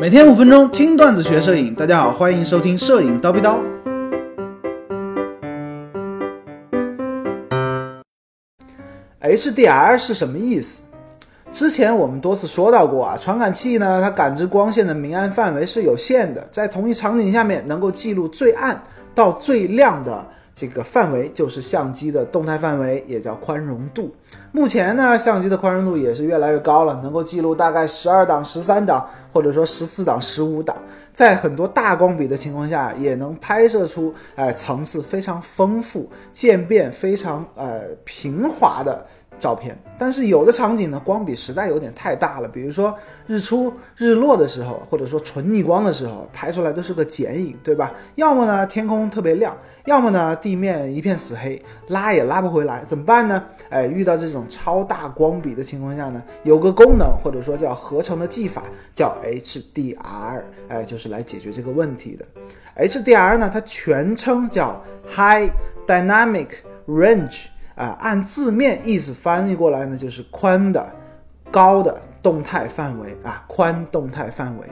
每天五分钟听段子学摄影，大家好，欢迎收听摄影刀逼刀。HDR 是什么意思？之前我们多次说到过啊，传感器呢，它感知光线的明暗范围是有限的，在同一场景下面能够记录最暗到最亮的。这个范围就是相机的动态范围，也叫宽容度。目前呢，相机的宽容度也是越来越高了，能够记录大概十二档、十三档，或者说十四档、十五档，在很多大光比的情况下，也能拍摄出哎层次非常丰富、渐变非常呃平滑的。照片，但是有的场景呢，光比实在有点太大了，比如说日出日落的时候，或者说纯逆光的时候，拍出来都是个剪影，对吧？要么呢天空特别亮，要么呢地地面一片死黑，拉也拉不回来，怎么办呢？哎，遇到这种超大光比的情况下呢，有个功能或者说叫合成的技法，叫 HDR，哎，就是来解决这个问题的。HDR 呢，它全称叫 High Dynamic Range。啊，按字面意思翻译过来呢，就是宽的、高的动态范围啊，宽动态范围。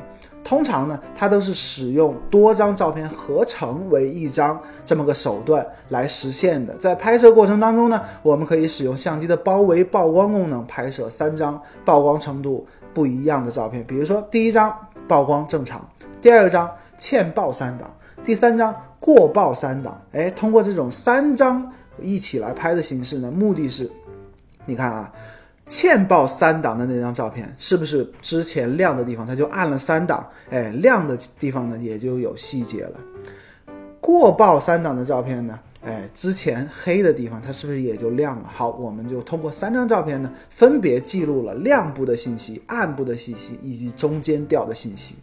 通常呢，它都是使用多张照片合成为一张这么个手段来实现的。在拍摄过程当中呢，我们可以使用相机的包围曝光功能拍摄三张曝光程度不一样的照片。比如说，第一张曝光正常，第二张欠曝三档，第三张过曝三档。哎，通过这种三张。一起来拍的形式呢，目的是，你看啊，欠曝三档的那张照片，是不是之前亮的地方它就暗了三档？哎，亮的地方呢也就有细节了。过曝三档的照片呢，哎，之前黑的地方它是不是也就亮了？好，我们就通过三张照片呢，分别记录了亮部的信息、暗部的信息以及中间调的信息。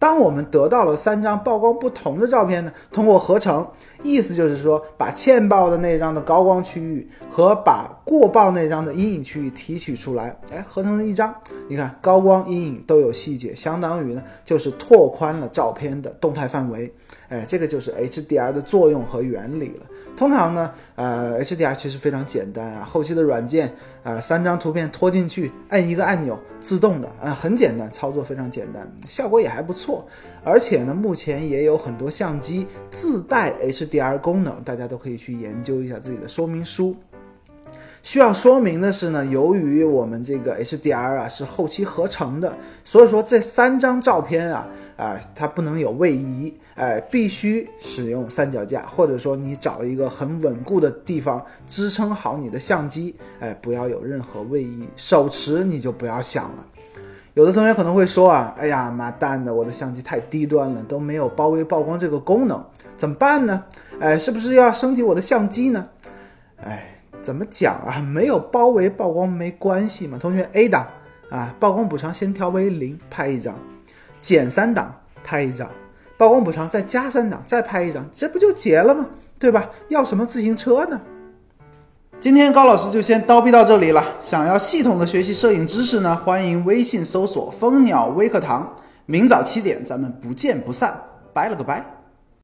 当我们得到了三张曝光不同的照片呢，通过合成，意思就是说，把欠曝的那张的高光区域和把过曝那张的阴影区域提取出来，哎，合成了一张。你看，高光、阴影都有细节，相当于呢，就是拓宽了照片的动态范围。哎，这个就是 HDR 的作用和原理了。通常呢，呃，HDR 其实非常简单啊，后期的软件啊，三张图片拖进去，按一个按钮，自动的啊，很简单，操作非常简单，效果也还不错。而且呢，目前也有很多相机自带 HDR 功能，大家都可以去研究一下自己的说明书。需要说明的是呢，由于我们这个 HDR 啊是后期合成的，所以说这三张照片啊啊它不能有位移，哎，必须使用三脚架，或者说你找一个很稳固的地方支撑好你的相机，哎，不要有任何位移，手持你就不要想了。有的同学可能会说啊，哎呀妈蛋的，我的相机太低端了，都没有包围曝光这个功能，怎么办呢？哎，是不是要升级我的相机呢？哎。怎么讲啊？没有包围曝光没关系嘛。同学，A 档啊，曝光补偿先调为零，拍一张，减三档拍一张，曝光补偿再加三档再拍一张，这不就结了吗？对吧？要什么自行车呢？今天高老师就先叨逼到这里了。想要系统的学习摄影知识呢，欢迎微信搜索蜂鸟微课堂，明早七点咱们不见不散。拜了个拜。